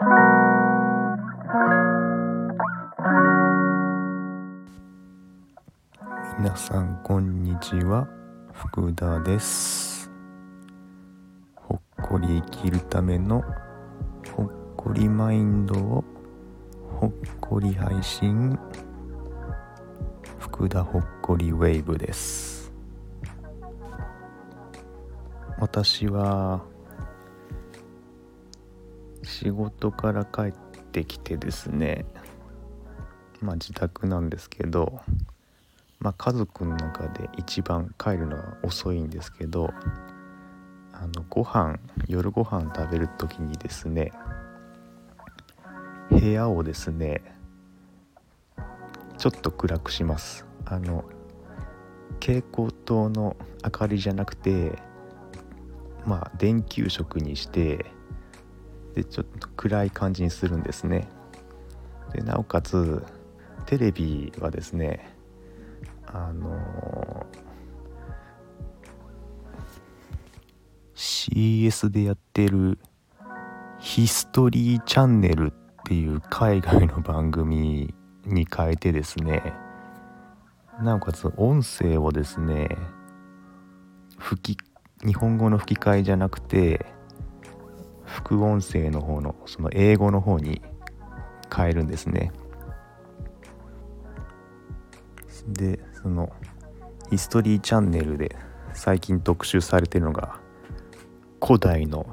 皆さんこんにちは。福田です。ほっこり生きるためのほっこりマインドをほっこり配信。福田ほっこりウェーブです。私は仕事から帰ってきてですねまあ自宅なんですけどまあ、家族の中で一番帰るのは遅いんですけどあのご飯夜ご飯食べる時にですね部屋をですねちょっと暗くします。あの蛍光灯の明かりじゃなくてまあ電球色にしてでちょっと暗い感じにするんですね。でなおかつテレビはですねあの CS でやってるヒストリーチャンネルっていう海外の番組に変えてですねなおかつ音声をですね吹き日本語の吹き替えじゃなくて副音声の方のその英語の方に変えるんですねでそのヒストリーチャンネルで最近特集されてるのが古代の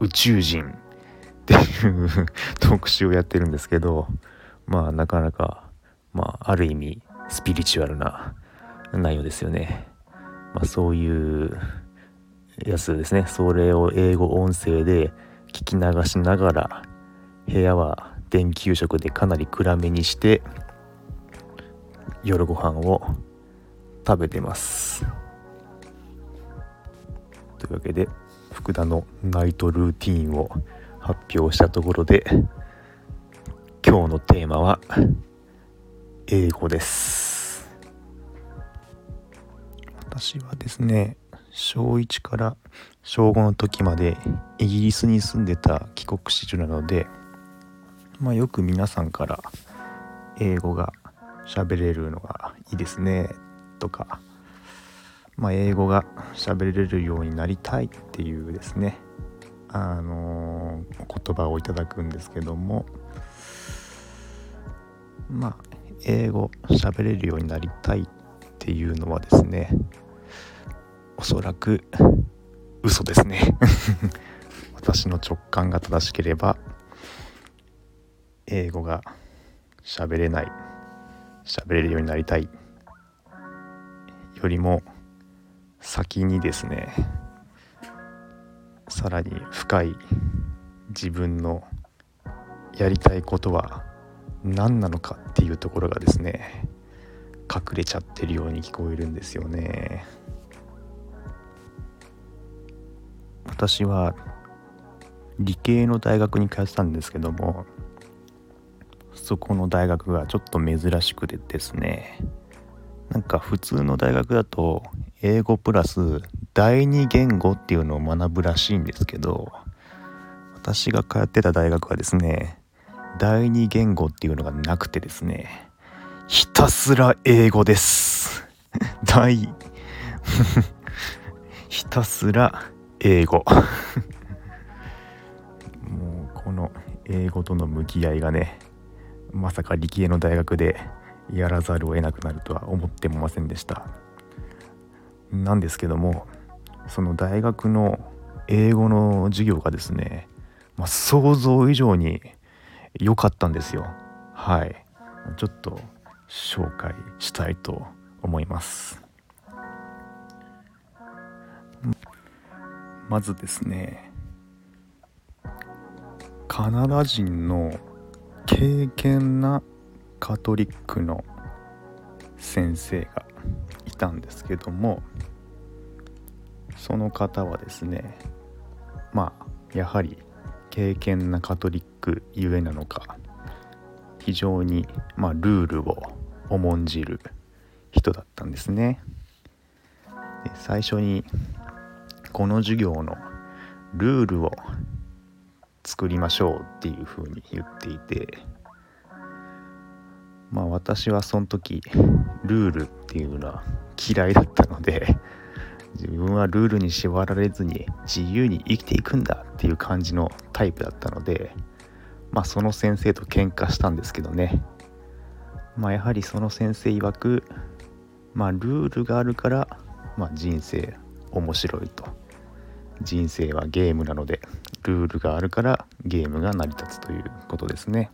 宇宙人っていう特集をやってるんですけどまあなかなかまあある意味スピリチュアルな内容ですよね。まあ、そういうやつですねそれを英語音声で聞き流しながら部屋は電球色でかなり暗めにして夜ご飯を食べてます。というわけで福田のナイトルーティンを発表したところで今日のテーマは英語です。私はですね小1から小5の時までイギリスに住んでた帰国子女なのでまあよく皆さんから英語が喋れるのがいいですねとか、まあ、英語が喋れるようになりたいっていうですねあのー、言葉をいただくんですけどもまあ英語喋れるようになりたいっていうのはですねおそらく嘘ですね。私の直感が正しければ英語が喋れない喋れるようになりたいよりも先にですねさらに深い自分のやりたいことは何なのかっていうところがですね隠れちゃってるように聞こえるんですよね。私は理系の大学に通ってたんですけどもそこの大学がちょっと珍しくてですねなんか普通の大学だと英語プラス第二言語っていうのを学ぶらしいんですけど私が通ってた大学はですね第二言語っていうのがなくてですねひたすら英語です。第 ひたすら英語。もうこの英語との向き合いがねまさか理系の大学でやらざるを得なくなるとは思ってもませんでした。なんですけどもその大学の英語の授業がですね、まあ、想像以上に良かったんですよ。はい。ちょっと紹介したいと思います。まずですねカナダ人の敬虔なカトリックの先生がいたんですけどもその方はですねまあやはり敬虔なカトリックゆえなのか非常に、まあ、ルールを重んじる人だったんですね。で最初にこの授業のルールを作りましょうっていうふうに言っていてまあ私はその時ルールっていうのは嫌いだったので自分はルールに縛られずに自由に生きていくんだっていう感じのタイプだったのでまあその先生と喧嘩したんですけどね。まあやはりその先生曰くまあルールがあるから、まあ、人生面白いと。人生はゲームなのでルールがあるからゲームが成り立つということですね。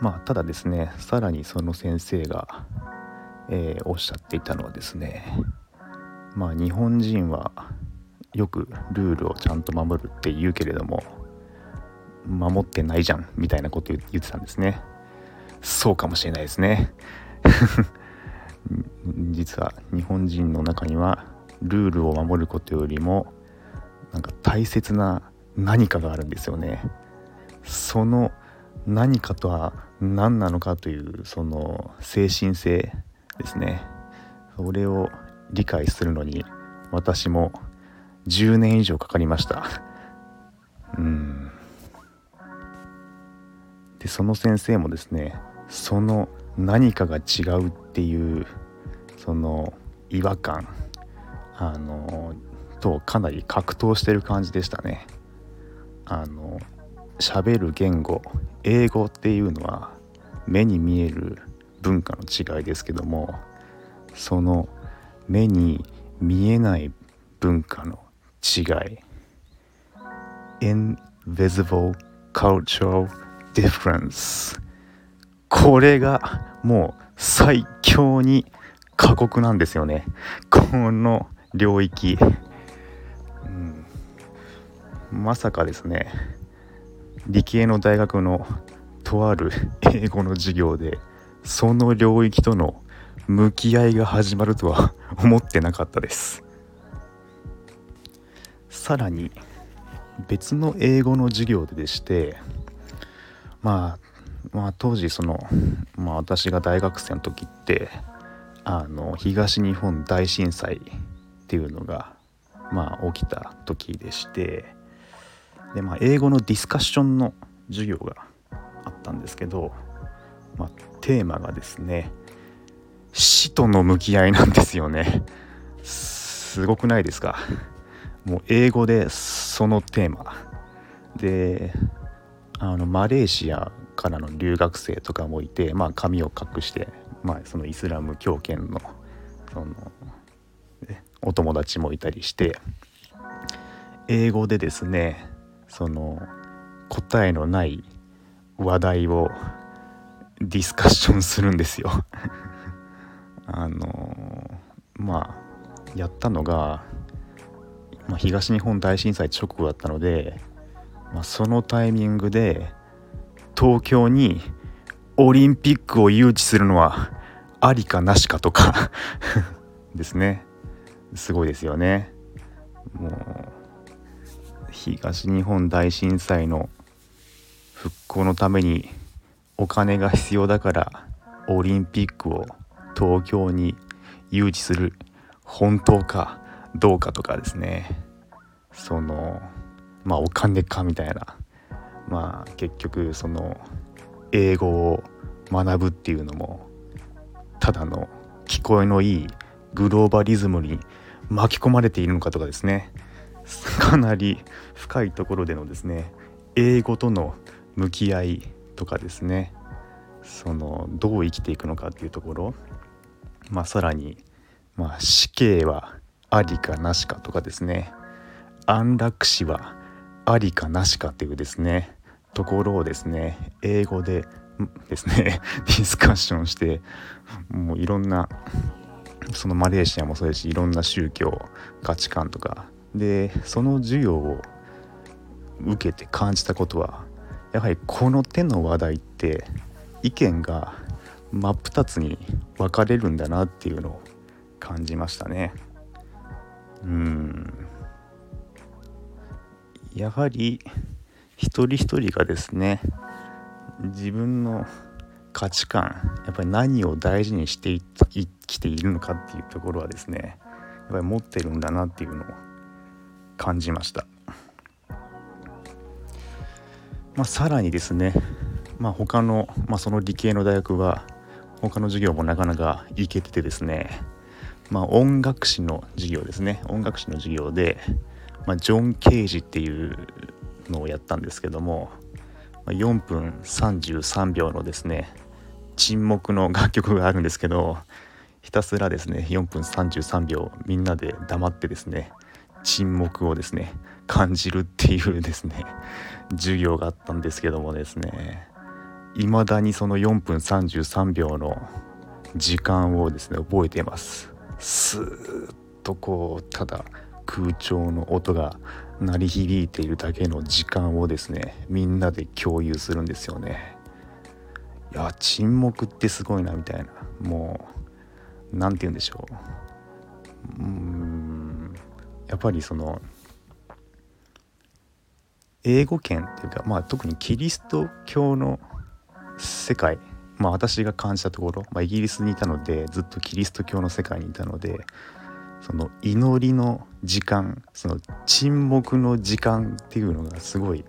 まあただですねさらにその先生が、えー、おっしゃっていたのはですねまあ日本人はよくルールをちゃんと守るって言うけれども守ってないじゃんみたいなこと言ってたんですね。そうかもしれないですね 実は日本人の中にはルールを守ることよりもなんか大切な何かがあるんですよね。その何かとは何なのかというその精神性ですね。それを理解するのに私も10年以上かかりました。うん。でその先生もですねその何かが違うっていうその違和感あのとかなり格闘してる感じでしたね。あの喋る言語英語っていうのは目に見える文化の違いですけどもその目に見えない文化の違い Invisible Cultural Difference これがもう最強に過酷なんですよね。この領域、うん、まさかですね理系の大学のとある 英語の授業でその領域との向き合いが始まるとは 思ってなかったです。さらに別の英語の授業ででしてまあまあ当時その、まあ、私が大学生の時ってあの東日本大震災っていうのがまあ起きた時でしてでまあ英語のディスカッションの授業があったんですけど、まあ、テーマがですね死との向き合いなんですよね。すごくないですか？もう英語でそのテーマ。であのマレーシアからの留学生とかもいて、まあ、髪を隠して、まあ、そのイスラム教圏のそのお友達もいたりして英語でですねその答えのない話題をディスカッションするんですよ。あのまあやったのが、まあ、東日本大震災直後だったので、まあ、そのタイミングで東京にオリンピックを誘致するのはありかなしかとか ですね。すごいですよね。もう東日本大震災の復興のためにお金が必要だからオリンピックを東京に誘致する本当かどうかとかですね。そのまあお金かみたいな。まあ結局その英語を学ぶっていうのもただの聞こえのいいグローバリズムに巻き込まれているのかとかですね。かなり深いところでのですね英語との向き合いとかですね。そのどう生きていくのかっていうところ。まあ、さらに、まあ、死刑はありかなしかとかですね。安楽死はありかなしかっていうですねところをですね英語でですね ディスカッションしてもういろんなそのマレーシアもそうですしいろんな宗教価値観とかでその授業を受けて感じたことはやはりこの手の話題って意見が真っ二つに分かれるんだなっていうのを感じましたね。うんやはり一人一人がですね自分の価値観やっぱり何を大事にしてきているのかっていうところはですねやっぱり持ってるんだなっていうのを感じました。まあ、さらにですね、まあ、他の、まあ、その理系の大学は他の授業もなかなかいけててですね、まあ、音楽史の授業ですね。音楽史の授業で、まあ、ジョン・ケージっていうのをやったんですけども4分33秒のですね沈黙の楽曲があるんですけどひたすらですね4分33秒みんなで黙ってですね沈黙をですね感じるっていうですね授業があったんですけどもですね未だにその4分33秒の時間をですね覚えています。スーッとこうただ空調の音が鳴り響いているだけの時間をですねみんなで共有するんですよね。いや沈黙ってすごいなみたいな。もう何て言うんでしょう。うん。やっぱりその英語圏っていうかまあ特にキリスト教の世界まあ私が感じたところ、まあ、イギリスにいたのでずっとキリスト教の世界にいたのでその祈りの時間その沈黙の時間っていうのがすごい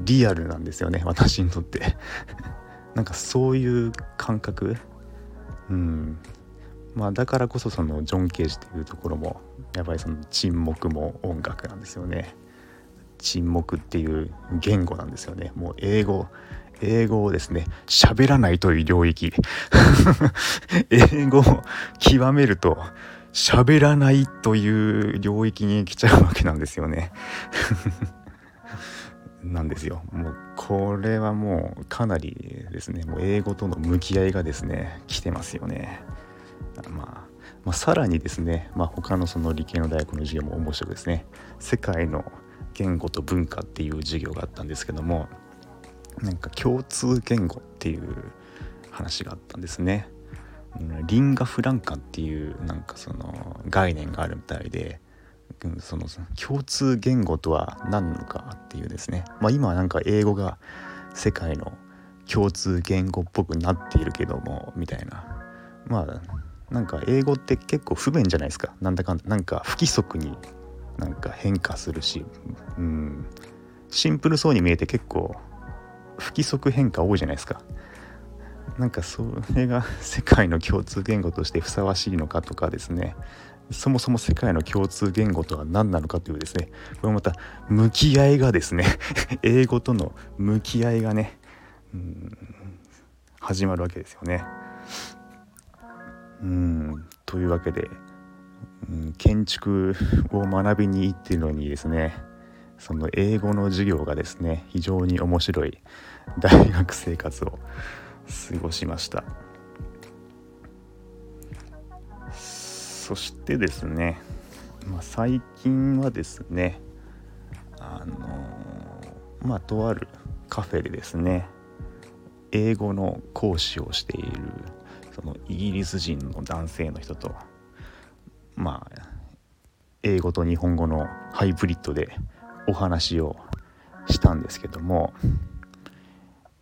リアルなんですよね私にとって。なんかそういう感覚。うん。まあだからこそそのジョン・ケージっていうところもやっぱりその沈黙も音楽なんですよね。沈黙っていう言語なんですよね。もう英語英語をですね喋らないという領域。英語を極めると喋らないという領域に来ちゃうわけなんですよね。なんですよ。もうこれはもうかなりですねもう英語との向き合いがですね来てますよね、まあ、まあ、さらにですね、まあ、他のその理系の大学の授業も面白くですね世界の言語と文化っていう授業があったんですけどもなんか共通言語っていう話があったんですね。リンガフランカっていうなんかその概念があるみたいでその共通言語とは何なのかっていうですね。まあ今はなんか英語が世界の共通言語っぽくなっているけどもみたいな。まあなんか英語って結構不便じゃないですか。なんだかんだ。なんか不規則になんか変化するし。うん。シンプルそうに見えて結構不規則変化多いじゃないですか。なんかそれが世界の共通言語としてふさわしいのかとかですね。そもそも世界の共通言語とは何なのかというですね。これまた向き合いがですね。英語との向き合いがねうん始まるわけですよね。うんというわけで、うん、建築を学びに行っているのにですねその英語の授業がですね非常に面白い大学生活を過ごしました。そしてですね、まあ、最近はですねあのまあとあるカフェでですね英語の講師をしているそのイギリス人の男性の人とまあ英語と日本語のハイブリッドでお話をしたんですけども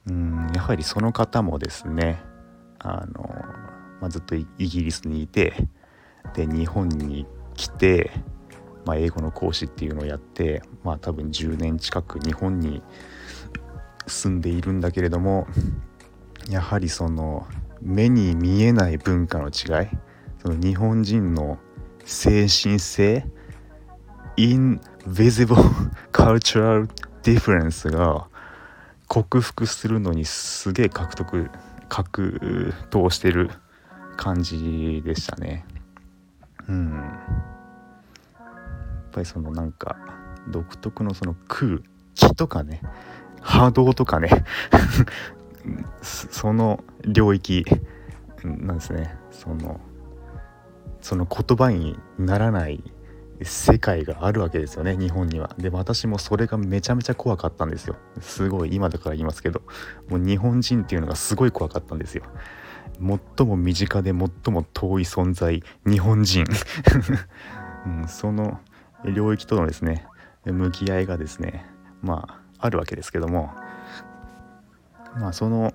うんやはりその方もですねあの、まあ、ずっとイギリスにいてで日本に来て、まあ、英語の講師っていうのをやってまあ多分10年近く日本に住んでいるんだけれどもやはりその目に見えない文化の違いその日本人の精神性 invisible cultural difference が克服するのにすげえ獲得格闘してる感じでしたね。うん。やっぱりそのなんか独特のその空気とかね波動とかねその領域なんですね。そのその言葉にならない世界があるわけですよね日本には。で私もそれがめちゃめちゃ怖かったんですよ。すごい今だから言いますけど。もう日本人っていうのがすごい怖かったんですよ。最も身近で最も遠い存在日本人、うん、その領域とのですね向き合いがですねまああるわけですけども。まあその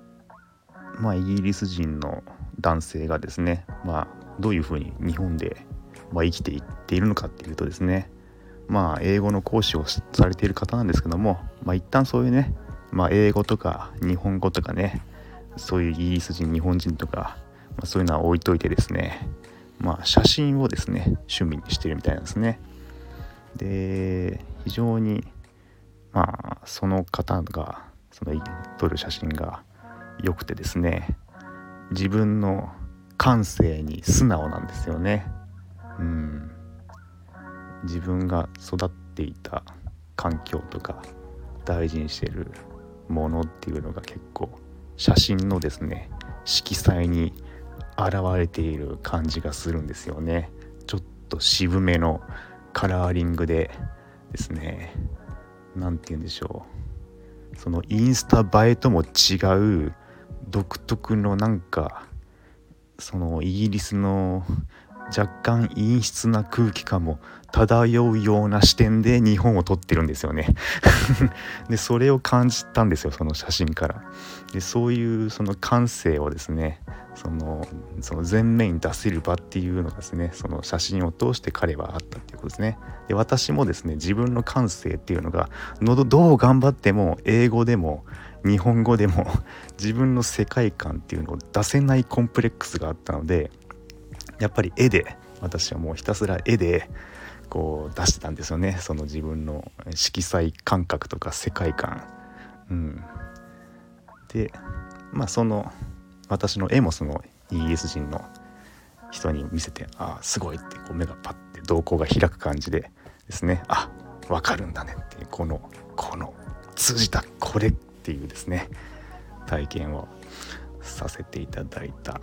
まあイギリス人の男性がですねまあどういうふうに日本でま、生きていっているのかっていうとですねまあ英語の講師をされている方なんですけども、まあ、一旦そういうねまあ英語とか日本語とかねそういうイギリス人日本人とか、まあ、そういうのは置いといてですねまあ写真をですね趣味にしてるみたいなんですね。で非常にまあその方がその撮る写真が良くてですね自分の感性に素直なんですよね。うん。自分が育っていた環境とか大事にしてるものっていうのが結構写真のですね色彩に現れている感じがするんですよね。ちょっと渋めのカラーリングでですね何て言うんでしょう。そのインスタ映えとも違う独特のなんかそのイギリスの若干陰湿な空気感も漂うような視点で日本を撮ってるんですよね。でそれを感じたんですよその写真から。でそういうその感性をですねそのその前面に出せる場っていうのがですねその写真を通して彼はあったっていうことですね。で私もですね自分の感性っていうのがのどう頑張っても英語でも日本語でも自分の世界観っていうのを出せないコンプレックスがあったのでやっぱり絵で私はもうひたすら絵でこう出してたんですよね。その自分の色彩感覚とか世界観。うん、でまあその私の絵もそのイギリス人の人に見せてああすごいってこう目がパッて瞳孔が開く感じでですね。あ分かるんだねってこのこの通じたこれっていうですね体験をさせていただいた。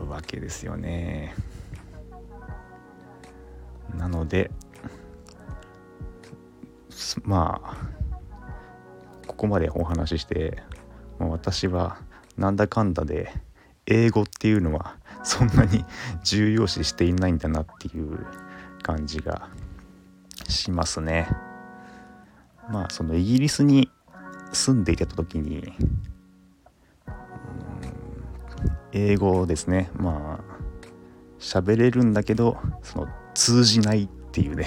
わけですよね。なのでまあここまでお話しして私はなんだかんだで英語っていうのはそんなに重要視していないんだなっていう感じがしますね。まあそのイギリスに住んでいた時に英語ですね。まあ喋れるんだけどその通じないっていうね。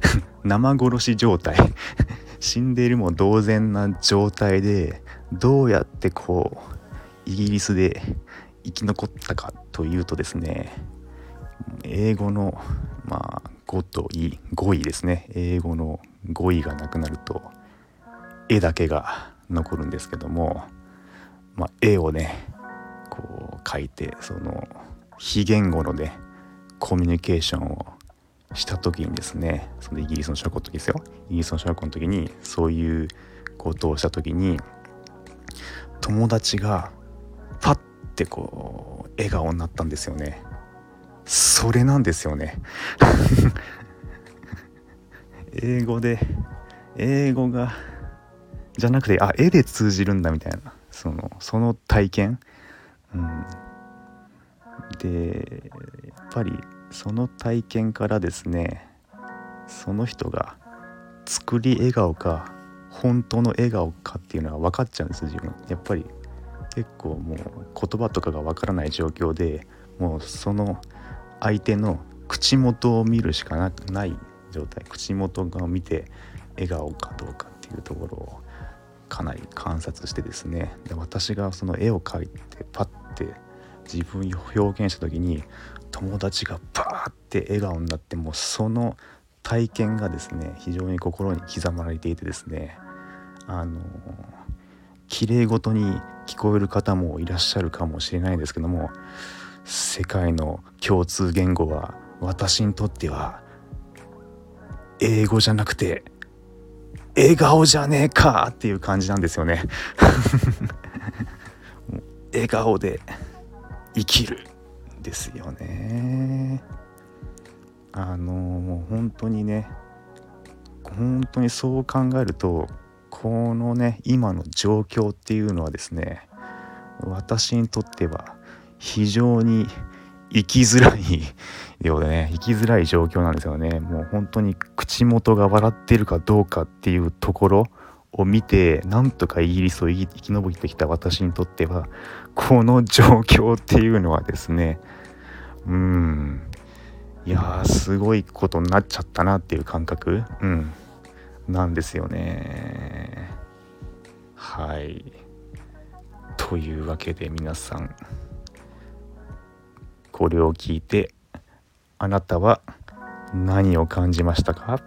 生殺し状態。死んでいるも同然な状態でどうやってこうイギリスで生き残ったかというとですね英語のまあ5と位5位ですね。英語の語彙がなくなると絵だけが残るんですけども、まあ、絵をねこう描いてその非言語のねコミュニケーションをした時にですねそのイギリスの小学校の時ですよ。イギリスの小学校の時にそういうことをした時に友達がパッてこう笑顔になったんですよね。それなんですよね。英語で英語がじゃなくてあ絵で通じるんだみたいな。そのその体験、うん、でやっぱりその体験からですねその人が作り笑顔か本当の笑顔かっていうのは分かっちゃうんです自分。やっぱり。結構もう言葉とかが分からない状況でもうその相手の口元を見るしかない状態。口元が見て笑顔かどうかっていうところをかなり観察してですね。で私がその絵を描いてパッて自分を表現した時に友達がバーって笑顔になってもうその体験がですね非常に心に刻まれていてですね。あの綺麗事に聞こえる方もいらっしゃるかもしれないんですけども世界の共通言語は私にとっては英語じゃなくて笑顔じゃねえかっていう感じなんですよね。笑顔で生きるですよね。あのもう本当にね本当にそう考えるとこのね今の状況っていうのはですね私にとっては非常に生きづらいようでね生きづらい状況なんですよね。もう本当に口元が笑ってるかどうかっていうところを見てなんとかイギリスを生き延びてきた私にとってはこの状況っていうのはですねうん。いやすごいことになっちゃったなっていう感覚、うん、なんですよね。はい。というわけで皆さんこれを聞いてあなたは何を感じましたか？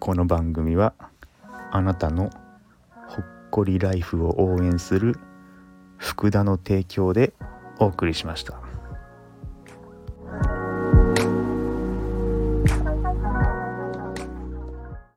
この番組はあなたのほっこりライフを応援する福田の提供でお送りしました。